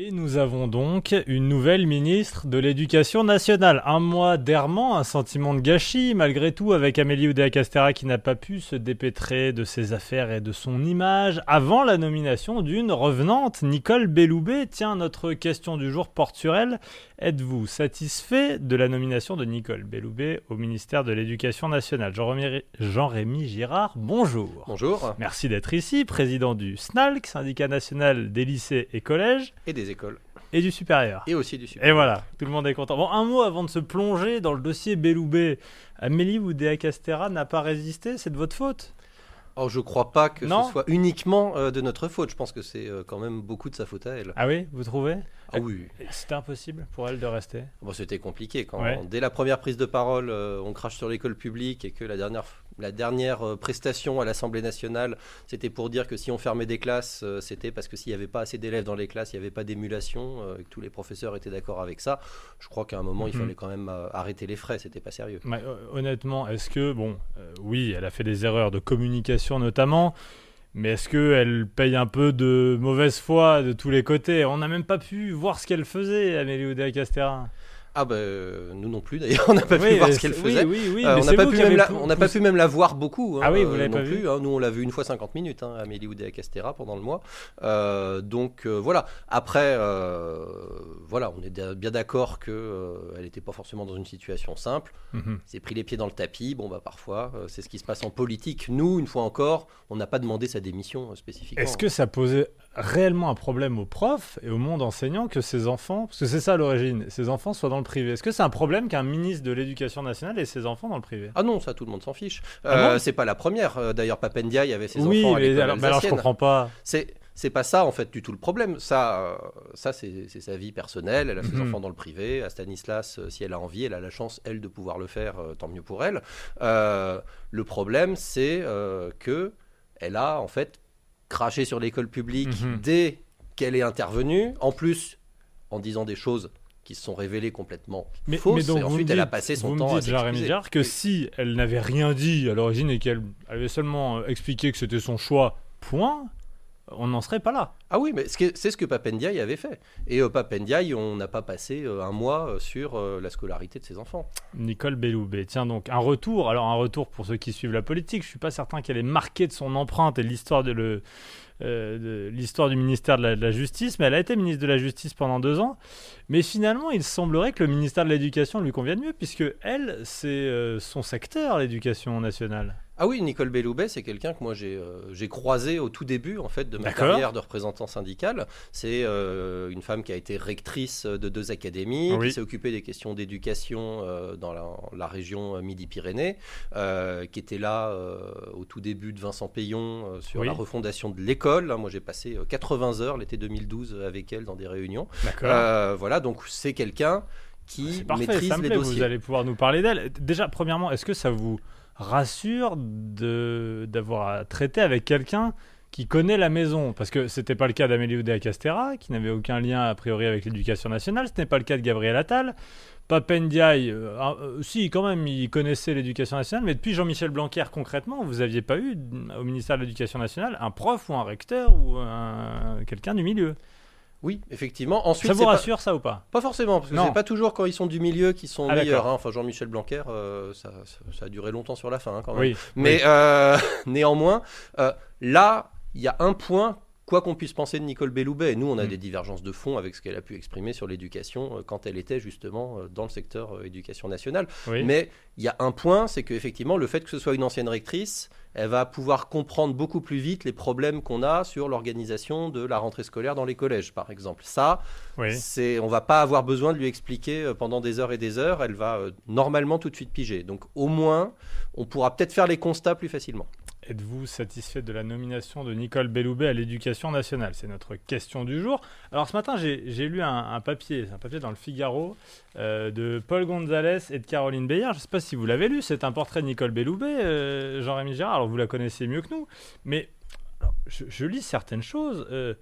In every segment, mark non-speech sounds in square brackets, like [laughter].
Et nous avons donc une nouvelle ministre de l'Éducation nationale. Un mois d'errement, un sentiment de gâchis, malgré tout, avec Amélie Oudéa-Castera qui n'a pas pu se dépêtrer de ses affaires et de son image avant la nomination d'une revenante, Nicole Belloubet. Tiens, notre question du jour porte sur elle. Êtes-vous satisfait de la nomination de Nicole Belloubet au ministère de l'Éducation nationale? Jean-Rémy Girard, bonjour. Bonjour. Merci d'être ici, président du SNALC, syndicat national des lycées et collèges. Et des écoles. Et du supérieur. Et aussi du supérieur. Et voilà, tout le monde est content. Bon, un mot avant de se plonger dans le dossier Belloubet. Amélie Oudéa Castera n'a pas résisté, c'est de votre faute? Oh, je crois pas que ce soit uniquement euh, de notre faute. Je pense que c'est euh, quand même beaucoup de sa faute à elle. Ah oui, vous trouvez? Ah oui. C'était impossible pour elle de rester Bon, c'était compliqué. Quand dès la première prise de parole, euh, on crache sur l'école publique et que la dernière la dernière euh, prestation à l'Assemblée nationale, c'était pour dire que si on fermait des classes, euh, c'était parce que s'il n'y avait pas assez d'élèves dans les classes, il n'y avait pas d'émulation, euh, et que tous les professeurs étaient d'accord avec ça. Je crois qu'à un moment, il mhm. fallait quand même arrêter les frais, c'était pas sérieux. honnêtement, est-ce que, bon, oui, elle a fait des erreurs de communication notamment, mais est-ce qu'elle paye un peu de mauvaise foi de tous les côtés? On n'a même pas pu voir ce qu'elle faisait, Amélie Oudéa-Castéra. Ah ben nous non plus d'ailleurs, [laughs] on n'a pas pu voir ce qu'elle faisait. on n'a pas, pu même la, on pas pu même la voir beaucoup. Hein, ah oui, vous l'avez pas vu. Hein. Nous on l'a vu une fois 50 minutes, hein, Amélie Oudéa Castera pendant le mois. Euh, donc voilà. Après, voilà, on est bien d'accord que elle n'était pas forcément dans une situation simple. Mm s'est pris les pieds dans le tapis. Bon bah parfois, c'est ce qui se passe en politique. Nous, une fois encore, on n'a pas demandé sa démission spécifiquement. Est-ce que ça posait réellement un problème aux profs et au monde enseignant que ces enfants, parce que c'est ça l'origine, ces enfants soient dans le privé. Est-ce que c'est un problème qu'un ministre de l'Éducation nationale ait ses enfants dans le privé? Ah non, ça tout le monde s'en fiche. Ah euh, c'est pas la première. Euh, d'ailleurs, Papendiaï avait ses enfants à l'école alors, alors je comprends pas. C'est c'est pas ça en fait du tout le problème. Ça, euh, ça c'est sa vie personnelle. Elle a ses mhm. enfants dans le privé. À Stanislas, si elle a envie, elle a la chance elle de pouvoir le faire. tant mieux pour elle. le problème, c'est que elle a en fait craché sur l'école publique mhm. dès qu'elle est intervenue. En plus, en disant des choses qui se sont révélées complètement mais, fausses. donc et ensuite, elle a passé son temps à s'excuser. que si elle n'avait rien dit à l'origine et qu'elle avait seulement expliqué que c'était son choix, point, on n'en serait pas là. Ah oui, mais c'est ce que Papendiaï avait fait. Et euh, Papendiaï, on n'a pas passé euh, un mois euh, sur euh, la scolarité de ses enfants. Nicole Belloubet, tiens donc, un retour, alors un retour pour ceux qui suivent la politique, je suis pas certain qu'elle ait marqué de son empreinte et l'histoire de le, euh, l'histoire du ministère de la, Justice, mais elle a été ministre de la Justice pendant deux ans. Mais finalement, il semblerait que le ministère de l'Éducation lui convienne mieux, puisque elle, c'est euh, son secteur, l'éducation nationale. Ah oui, Nicole Belloubet, c'est quelqu'un que moi j'ai euh, croisé au tout début en fait de ma carrière de représentant syndical. C'est une femme qui a été rectrice de deux académies, qui s'est occupée des questions d'éducation dans la, région Midi-Pyrénées, qui était là au tout début de Vincent Payon sur la refondation de l'école moi, j'ai passé 80 euh, heures l'été 2012 avec elle dans des réunions. Euh, voilà, donc c'est quelqu'un qui maîtrise les dossiers. Vous allez pouvoir nous parler d'elle. Déjà, premièrement, est-ce que ça vous rassure d'avoir à traiter avec quelqu'un qui connaît la maison, parce que c'était pas le cas d'Amélie Oudéa Castera, qui n'avait aucun lien a priori avec l'éducation nationale, ce n'est pas le cas de Gabriel Attal. Papendiaï, euh, euh, si quand même, il connaissait l'éducation nationale, mais depuis Jean-Michel Blanquer, concrètement, vous n'aviez pas eu au ministère de l'Éducation nationale un prof ou un recteur ou quelqu'un du milieu oui, effectivement. Ensuite, ça vous rassure, ça ou pas? Pas forcément, parce que c'est pas toujours quand ils sont du milieu qu'ils sont ah, meilleurs. Hein. Enfin, Jean-Michel Blanquer, euh, ça, a duré longtemps sur la fin, hein, quand même. Mais [laughs] néanmoins, là, il y a un point quoi qu'on puisse penser de Nicole Belloubet, nous, on a mm. des divergences de fond avec ce qu'elle a pu exprimer sur l'éducation euh, quand elle était justement euh, dans le secteur euh, éducation nationale. Mais il y a un point, c'est qu'effectivement, le fait que ce soit une ancienne rectrice, elle va pouvoir comprendre beaucoup plus vite les problèmes qu'on a sur l'organisation de la rentrée scolaire dans les collèges, par exemple. Ça, oui. c'est, on va pas avoir besoin de lui expliquer pendant des heures et des heures. Elle va normalement tout de suite piger. Donc, au moins, on pourra peut-être faire les constats plus facilement. Êtes-vous satisfait de la nomination de Nicole Belloubet à l'éducation nationale? C'est notre question du jour. Alors ce matin, j'ai lu un, papier, un papier dans le Figaro euh, de Paul Gonzalez et de Caroline Beyer. Je ne sais pas si vous l'avez lu, c'est un portrait de Nicole Belloubet, euh, Jean-Rémy Gérard. Alors vous la connaissez mieux que nous, mais je, lis certaines choses. Euh,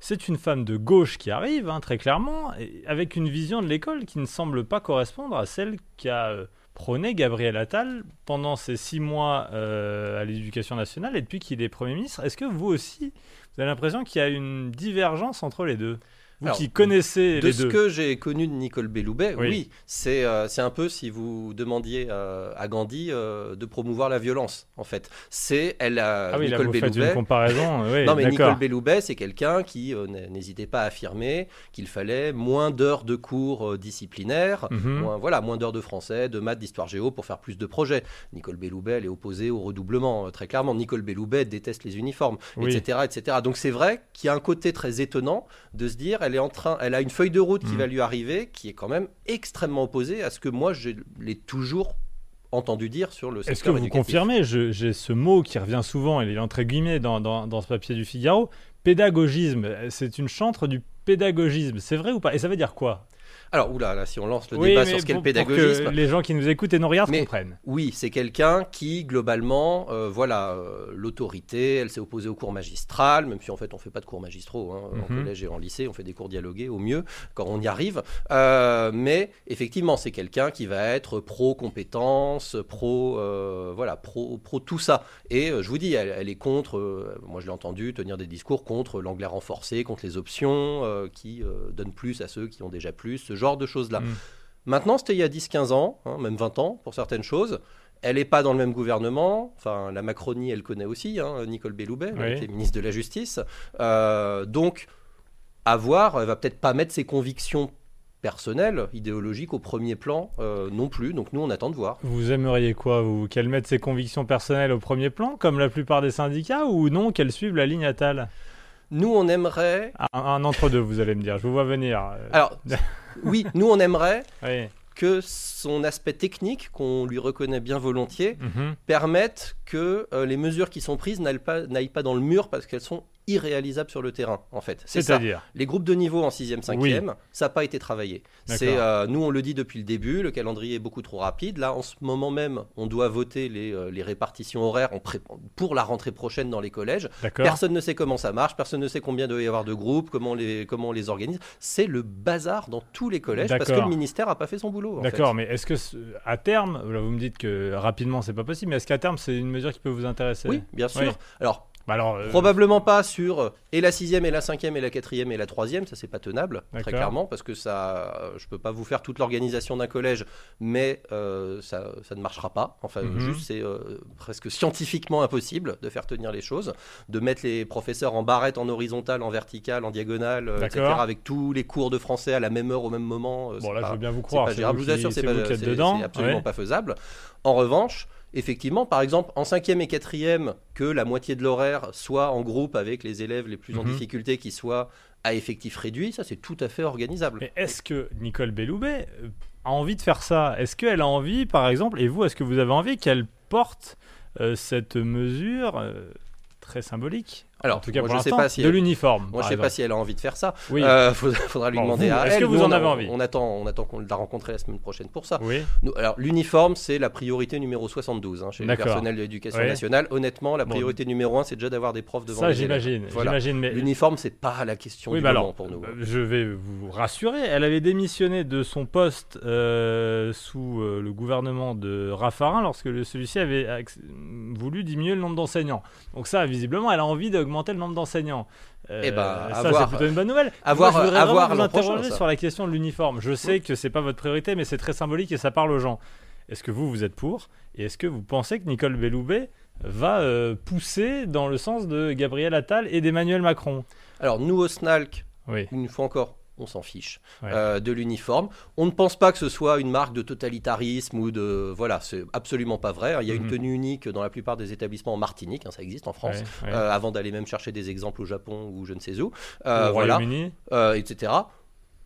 c'est une femme de gauche qui arrive, hein, très clairement, avec une vision de l'école qui ne semble pas correspondre à celle qui a prôné Gabriel Attal pendant ces six mois euh, à l'éducation nationale et depuis qu'il est Premier ministre. Est-ce que vous aussi, vous avez l'impression qu'il y a une divergence entre les deux? Vous qui connaissez de les ce que j'ai connu de Nicole Belloubet, oui, c'est c'est un peu si vous demandiez à Gandhi de promouvoir la violence, en fait. C'est elle a ah oui, Nicole là, vous une comparaison. oui, non, mais Nicole Belloubet, c'est quelqu'un qui n'hésitait pas à affirmer qu'il fallait moins d'heures de cours disciplinaires, mhm. moins, voilà, moins d'heures de français, de maths, d'histoire géo pour faire plus de projets. Nicole Belloubet, elle est opposée au redoublement, très clairement. Nicole Belloubet déteste les uniformes, etc., etc. Donc c'est vrai qu'il y a un côté très étonnant de se dire, elle est en train, elle a une feuille de route qui mm. va lui arriver, qui est quand même extrêmement opposée à ce que moi je l'ai toujours entendu dire sur le Est-ce que vous confirmez J'ai ce mot qui revient souvent, il est entre guillemets dans, dans, dans ce papier du Figaro. Pédagogisme, c'est une chantre du pédagogisme. C'est vrai ou pas? Et ça veut dire quoi? Alors, oula, là, si on lance le débat sur ce qu'est le pédagogisme. Pour que les gens qui nous écoutent et nous regardent comprennent. Oui, c'est quelqu'un qui, globalement, euh, voilà, euh, l'autorité, elle s'est opposée au cours magistral, même si en fait on fait pas de cours magistraux hein, en mhm. collège et en lycée, on fait des cours dialogués au mieux quand on y arrive. Euh, mais effectivement, c'est quelqu'un qui va être pro compétences, pro, voilà, pro, pro tout ça. Et je vous dis, elle, elle est contre. moi, je l'ai entendu tenir des discours contre l'anglais renforcé, contre les options qui donnent plus à ceux qui ont déjà plus. Ce genre de choses-là. Mm. Maintenant, c'était il y a 10-15 ans, hein, même 20 ans pour certaines choses. Elle n'est pas dans le même gouvernement. Enfin, la Macronie, elle connaît aussi, hein, Nicole Belloubet, qui est ministre de la Justice. Euh, donc, à voir, elle va peut-être pas mettre ses convictions personnelles, idéologiques au premier plan euh, non plus. Donc nous, on attend de voir. Vous aimeriez quoi, vous Qu'elle mette ses convictions personnelles au premier plan, comme la plupart des syndicats, ou non, qu'elle suive la ligne Attal? Nous, on aimerait... Un, entre-deux, vous allez me dire. Je vous vois venir. Alors... [laughs] oui, nous on aimerait que son aspect technique, qu'on lui reconnaît bien volontiers, mhm. permette que euh, les mesures qui sont prises n'aillent pas, pas dans le mur parce qu'elles sont irréalisable sur le terrain, en fait. C'est ça. Les groupes de niveau en 6e, 5e, ça n'a pas été travaillé. C'est, euh, nous, on le dit depuis le début, le calendrier est beaucoup trop rapide. Là, en ce moment même, on doit voter les, euh, les répartitions horaires en pour la rentrée prochaine dans les collèges. Personne ne sait comment ça marche, personne ne sait combien doit y avoir de groupes, comment les, comment on les organise. C'est le bazar dans tous les collèges parce que le ministère n'a pas fait son boulot. D'accord, mais est-ce que à terme, vous me dites que rapidement c'est pas possible, mais est-ce qu'à terme c'est une mesure qui peut vous intéresser? Oui, bien sûr. Alors, bah euh, Probablement pas sur euh, et la sixième et la cinquième et la quatrième et la troisième, ça c'est pas tenable très clairement parce que ça, euh, je peux pas vous faire toute l'organisation d'un collège, mais ça, ça, ne marchera pas. Enfin, mhm. juste c'est presque scientifiquement impossible de faire tenir les choses, de mettre les professeurs en barrette, en horizontale, en verticale, en diagonale, etc. Avec tous les cours de français à la même heure au même moment. Bon là, je veux bien vous croire. je vous assure, c'est absolument pas faisable. En revanche effectivement, par exemple, en cinquième et quatrième, que la moitié de l'horaire soit en groupe avec les élèves les plus en mhm. difficulté qui soient à effectif réduit, ça c'est tout à fait organisable. Mais est-ce que Nicole Belloubet euh, a envie de faire ça? Est-ce qu'elle a envie, par exemple, et vous, est-ce que vous avez envie qu'elle porte euh, cette mesure euh, très symbolique? Alors, en tout cas, je sais pas si de l'uniforme. Moi, je sais pas si elle a envie de faire ça. Oui. Euh, [laughs] faudra, lui demander à elle. Est-ce que vous en avez envie On attend, on attend qu'on la rencontre la semaine prochaine pour ça. Oui. alors, l'uniforme, c'est la priorité numéro 72 hein, chez le personnel de l'éducation nationale. Honnêtement, la priorité numéro 1, c'est déjà d'avoir des profs devant ça, j'imagine. J'imagine. Mais l'uniforme, c'est pas la question du moment pour nous. Je vais vous rassurer. Elle avait démissionné de son poste euh, sous euh, le gouvernement de Raffarin lorsque celui-ci avait voulu diminuer le nombre d'enseignants. Donc ça, visiblement, elle a envie d'augmenter le nombre d'enseignants. Euh, eh ben, ça, c'est plutôt une bonne nouvelle. Avoir, Moi, je voudrais avoir vous interroger sur la question de l'uniforme. Je sais que c'est pas votre priorité, mais c'est très symbolique et ça parle aux gens. Est-ce que vous, vous êtes pour? Et est-ce que vous pensez que Nicole Belloubet va euh, pousser dans le sens de Gabriel Attal et d'Emmanuel Macron? Alors, nous, au SNALC, oui. une fois encore, on s'en fiche euh, de l'uniforme. On ne pense pas que ce soit une marque de totalitarisme ou de voilà, c'est absolument pas vrai. Il y a une mhm. tenue unique dans la plupart des établissements en Martinique, hein, ça existe en France, euh, avant d'aller même chercher des exemples au Japon ou je ne sais où, euh, voilà, etc.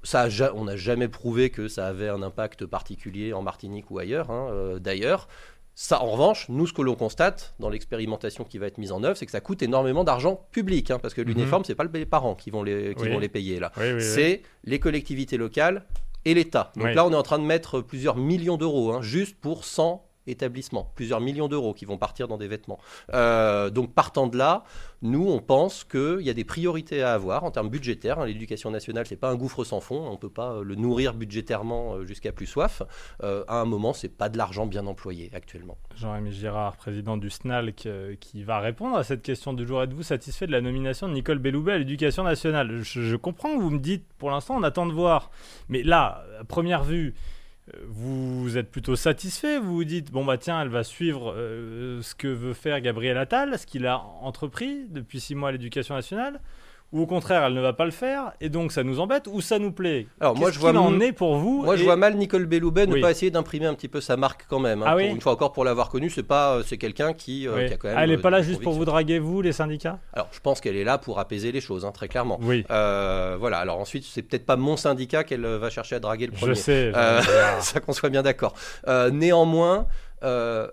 Ça on n'a jamais prouvé que ça avait un impact particulier en Martinique ou ailleurs. Hein, d'ailleurs, ça, en revanche, nous, ce que l'on constate dans l'expérimentation qui va être mise en œuvre, c'est que ça coûte énormément d'argent public, hein, parce que l'uniforme, ce mhm. c'est pas les parents qui vont les, qui vont les payer là. c'est les collectivités locales et l'État. Donc là, on est en train de mettre plusieurs millions d'euros hein, juste pour 100 établissements, plusieurs millions d'euros qui vont partir dans des vêtements. Euh, donc partant de là, nous, on pense qu'il y a des priorités à avoir en termes budgétaires. Hein. L'éducation nationale, c'est pas un gouffre sans fond. On peut pas euh, le nourrir budgétairement euh, jusqu'à plus soif. à un moment, c'est pas de l'argent bien employé actuellement. Jean-Rémy Girard, président du SNALC, qui va répondre à cette question du jour. Êtes-vous satisfait de la nomination de Nicole Belloubet à l'éducation nationale? Je, je comprends vous me dites, pour l'instant, on attend de voir. Mais là, à première vue, vous êtes plutôt satisfait, vous vous dites, bon bah tiens, elle va suivre euh, ce que veut faire Gabriel Attal, ce qu'il a entrepris depuis six mois à l'éducation nationale ou au contraire elle ne va pas le faire et donc ça nous embête ou ça nous plaît Alors moi je vois en est pour vous Moi je vois mal Nicole Belloubet ne pas essayer d'imprimer un petit peu sa marque quand même. Hein. Ah une fois encore pour l'avoir connue, c'est pas euh, c'est quelqu'un qui, euh, qui, a quand même. Elle n'est pas là juste pour vous draguer vous les syndicats? Alors je pense qu'elle est là pour apaiser les choses hein, très clairement. Oui. Euh, voilà. Alors ensuite c'est peut-être pas mon syndicat qu'elle va chercher à draguer le premier. Je sais. [laughs] ça qu'on soit bien d'accord. néanmoins, je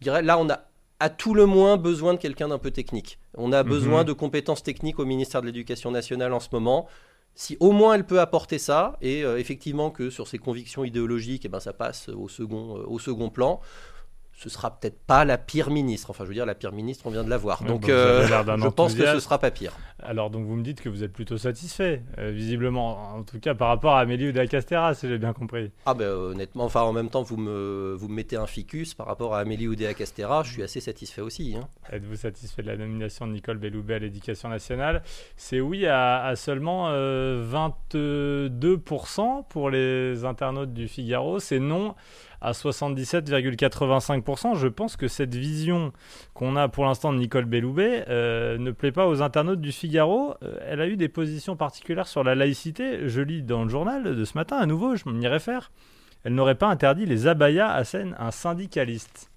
dirais là on a à tout le moins besoin de quelqu'un d'un peu technique. On a besoin mhm. de compétences techniques au ministère de l'Éducation nationale en ce moment. Si au moins elle peut apporter ça, et euh, effectivement que sur ses convictions idéologiques, eh ben, ça passe au second, euh, au second plan, ce sera peut-être pas la pire ministre. Enfin, je veux dire, la pire ministre, on vient de la voir. donc, bah, euh, je pense que ce sera pas pire. Alors, donc, vous me dites que vous êtes plutôt satisfait, euh, visiblement, en tout cas par rapport à Amélie Oudéa Castera, si j'ai bien compris. Ah ben, honnêtement, enfin, en même temps, vous me, vous me mettez un ficus par rapport à Amélie Oudéa Castera, je suis assez satisfait aussi. Hein. Êtes-vous satisfait de la nomination de Nicole Belloubet à l'éducation nationale? C'est oui à, seulement 22% euh, pour les internautes du Figaro, c'est non à 77,85%. Je pense que cette vision qu'on a pour l'instant de Nicole Belloubet euh, ne plaît pas aux internautes du Figaro. Euh, elle a eu des positions particulières sur la laïcité. Je lis dans le journal de ce matin, à nouveau, je m'y réfère. Elle n'aurait pas interdit les abayas à scène un syndicaliste.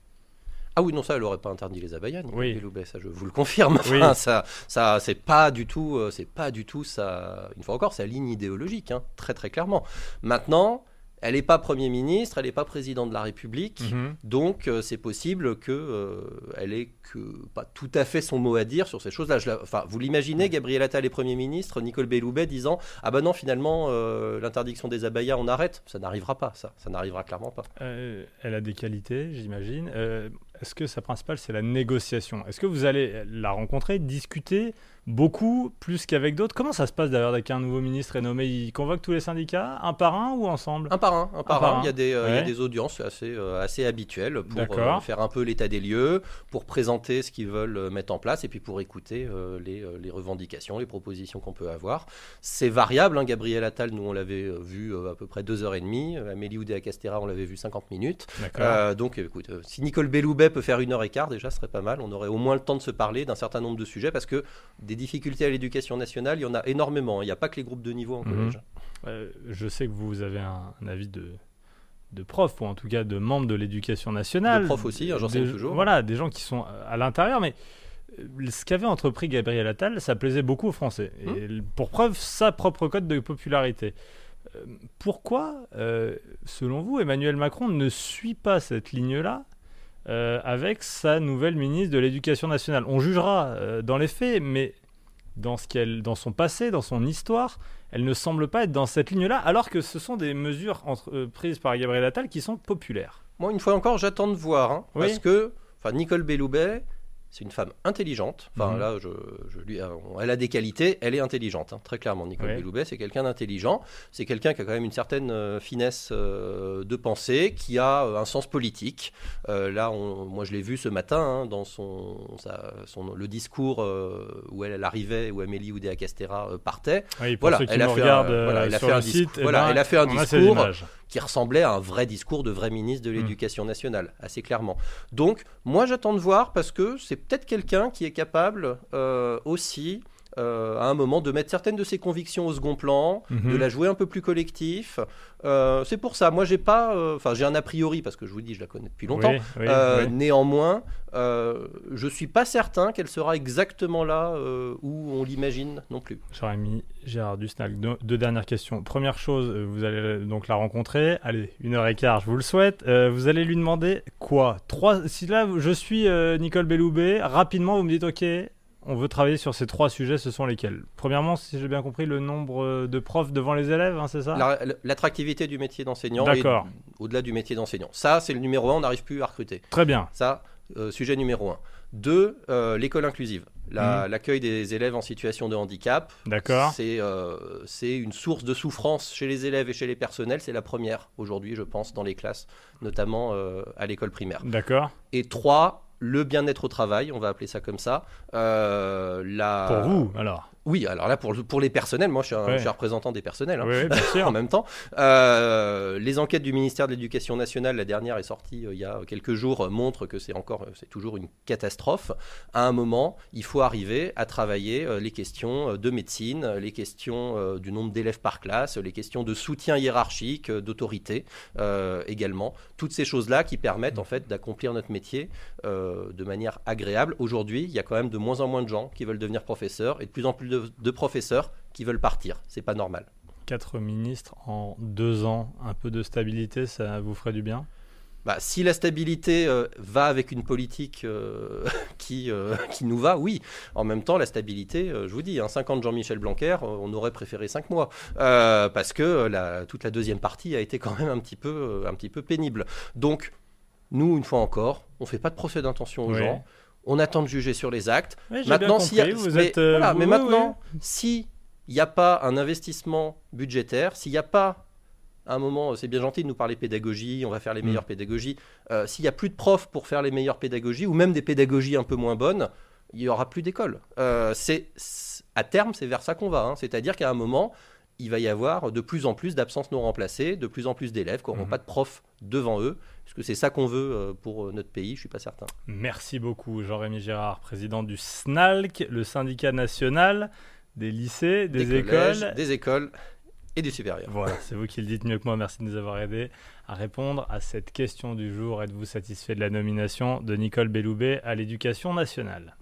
Ah oui, non, ça, elle n'aurait pas interdit les abayas, oui. Belloubet, ça, je vous le confirme. ça, ça, c'est pas du tout, euh, c'est pas du tout ça. Une fois encore, sa ligne idéologique, hein, très très clairement. Maintenant, elle n'est pas Premier ministre, elle n'est pas président de la République, mhm. donc euh, c'est possible qu'elle euh, ait que pas tout à fait son mot à dire sur ces choses-là. Enfin, vous l'imaginez, Gabriel Attal est Premier ministre, Nicole Belloubet disant ah ben non finalement euh, l'interdiction des abayas on arrête, ça n'arrivera pas, ça, ça n'arrivera clairement pas. elle a des qualités, j'imagine. Est-ce que sa principale c'est la négociation? Est-ce que vous allez la rencontrer, discuter beaucoup, plus qu'avec d'autres? Comment ça se passe d'ailleurs avec un nouveau ministre est nommé Il convoque tous les syndicats, un par un ou ensemble? Un par un, un par, un. Il, y a des, euh, il y a des audiences assez, euh, assez habituelles pour euh, faire un peu l'état des lieux, pour présenter ce qu'ils veulent mettre en place et puis pour écouter les, les, revendications, les propositions qu'on peut avoir. C'est variable. Hein. Gabriel Attal, nous on l'avait vu à peu près deux heures et demie. Amélie Oudéa-Castera, on l'avait vu 50 minutes. donc écoute, si Nicole Belloubet peut faire une heure et quart, déjà ce serait pas mal. On aurait au moins le temps de se parler d'un certain nombre de sujets parce que des difficultés à l'éducation nationale, il y en a énormément. Il n'y a pas que les groupes de niveau en mhm. collège. Euh, je sais que vous avez un, avis de, de prof, ou en tout cas de membre de l'éducation nationale. De prof aussi, hein, j'enseigne toujours. Voilà, des gens qui sont à l'intérieur, mais euh, ce qu'avait entrepris Gabriel Attal, ça plaisait beaucoup aux Français. Et hum. pour preuve, sa propre code de popularité. Euh, pourquoi, selon vous, Emmanuel Macron ne suit pas cette ligne-là avec sa nouvelle ministre de l'Éducation nationale On jugera dans les faits, mais dans, ce qu'elle, dans son passé, dans son histoire, elle ne semble pas être dans cette ligne-là, alors que ce sont des mesures euh, prises par Gabriel Attal qui sont populaires. Moi, une fois encore, j'attends de voir, hein, parce que Nicole Belloubet, c'est une femme intelligente. Enfin, mhm. là, je, lui, euh, elle a des qualités, elle est intelligente, hein, très clairement. Nicole Belloubet, c'est quelqu'un d'intelligent. C'est quelqu'un qui a quand même une certaine euh, finesse euh, de pensée, qui a un sens politique. là, moi, je l'ai vu ce matin hein, dans son, son, le discours où elle, arrivait, où Amélie Oudéa Castera partait. voilà, elle a, fait un, voilà, elle a fait un discours. Voilà, elle a fait un discours qui ressemblait à un vrai discours de vrai ministre de hmm. l'Éducation nationale, assez clairement. Donc, moi, j'attends de voir parce que c'est peut-être quelqu'un qui est capable euh, aussi euh, à un moment de mettre certaines de ses convictions au second plan, de mhm. la jouer un peu plus collectif. Euh, c'est pour ça. Moi, j'ai pas, euh, enfin, j'ai un a priori parce que je vous dis, je la connais depuis longtemps. Néanmoins, je suis pas certain qu'elle sera exactement là où on l'imagine non plus. J'aurais mis Gérard Dusnag. Deux, dernières questions. Première chose, vous allez donc la rencontrer. Allez, une heure et quart, je vous le souhaite. vous allez lui demander quoi? Trois. Si là, je suis Nicole Belloubet, rapidement, vous me dites, ok on veut travailler sur ces trois sujets, ce sont lesquels? Premièrement, si j'ai bien compris, le nombre de profs devant les élèves, hein, c'est ça? L'attractivité du métier d'enseignant. Au-delà du métier d'enseignant. Ça, c'est le numéro un, on n'arrive plus à recruter. Très bien. Ça, euh, sujet numéro un. Deux, euh, l'école inclusive. Mmh. L'accueil des élèves en situation de handicap. D'accord. Euh, c'est une source de souffrance chez les élèves et chez les personnels. C'est la première aujourd'hui, je pense, dans les classes, notamment à l'école primaire. D'accord. Et trois, le bien-être au travail, on va appeler ça comme ça. la... Pour vous, alors oui, alors là, pour, pour les personnels, moi je suis, un, représentant des personnels hein, [laughs] en même temps. Euh, les enquêtes du ministère de l'Éducation nationale, la dernière est sortie euh, il y a quelques jours, euh, montrent que c'est encore, c'est toujours une catastrophe. À un moment, il faut arriver à travailler les questions de médecine, les questions du nombre d'élèves par classe, les questions de soutien hiérarchique, d'autorité également. Toutes ces choses-là qui permettent en fait d'accomplir notre métier de manière agréable. Aujourd'hui, il y a quand même de moins en moins de gens qui veulent devenir professeurs et de plus en plus de, professeurs qui veulent partir. C'est pas normal. Quatre ministres en deux ans, un peu de stabilité, ça vous ferait du bien? Bah, si la stabilité euh, va avec une politique euh, [laughs] qui, euh, [laughs] qui nous va, oui. En même temps, la stabilité, je vous dis, hein, 50 Jean-Michel Blanquer, on aurait préféré 5 mois. parce que la, toute la deuxième partie a été quand même un petit peu, un petit peu pénible. Donc, nous, une fois encore, on ne fait pas de procès d'intention aux gens on attend de juger sur les actes. maintenant, si vous mais, êtes, euh, mais maintenant, si il n'y a pas un investissement budgétaire, s'il n'y a pas à un moment, c'est bien gentil de nous parler pédagogie, on va faire les mm. meilleures pédagogies. Euh, s'il n'y a plus de profs pour faire les meilleures pédagogies, ou même des pédagogies un peu moins bonnes, il n'y aura plus d'école. Euh, c'est à terme, c'est vers ça qu'on va. Hein. C'est-à-dire qu'à un moment, il va y avoir de plus en plus d'absences non remplacées, de plus en plus d'élèves qui n'auront mhm. pas de profs devant eux. Est-ce que c'est ça qu'on veut euh, pour euh, notre pays? Je ne suis pas certain. Merci beaucoup, Jean-Rémy Gérard, président du SNALC, le syndicat national des lycées, des, écoles. des écoles et du supérieur. Voilà, c'est vous qui le dites mieux que moi. Merci de nous avoir aidés à répondre à cette question du jour. Êtes-vous satisfait de la nomination de Nicole Belloubet à l'éducation nationale?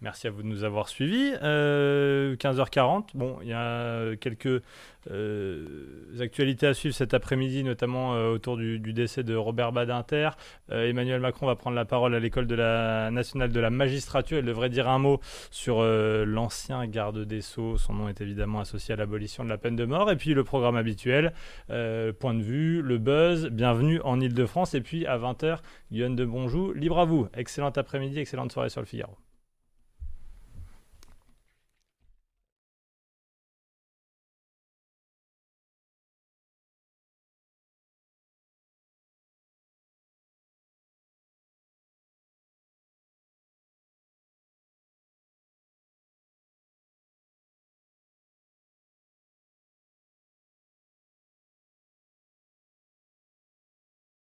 Merci à vous de nous avoir suivis. 15h40, euh, bon, il y a quelques euh, actualités à suivre cet après-midi, notamment euh, autour du, décès de Robert Badinter. Emmanuel Macron va prendre la parole à l'école nationale de la magistrature. Il devrait dire un mot sur l'ancien garde des Sceaux. Son nom est évidemment associé à l'abolition de la peine de mort. Et puis le programme habituel, point de vue, le buzz, bienvenue en Ile-de-France. Et puis à 20h, Guillaume de Bonjou, libre à vous. Excellent après-midi, excellente soirée sur le Figaro.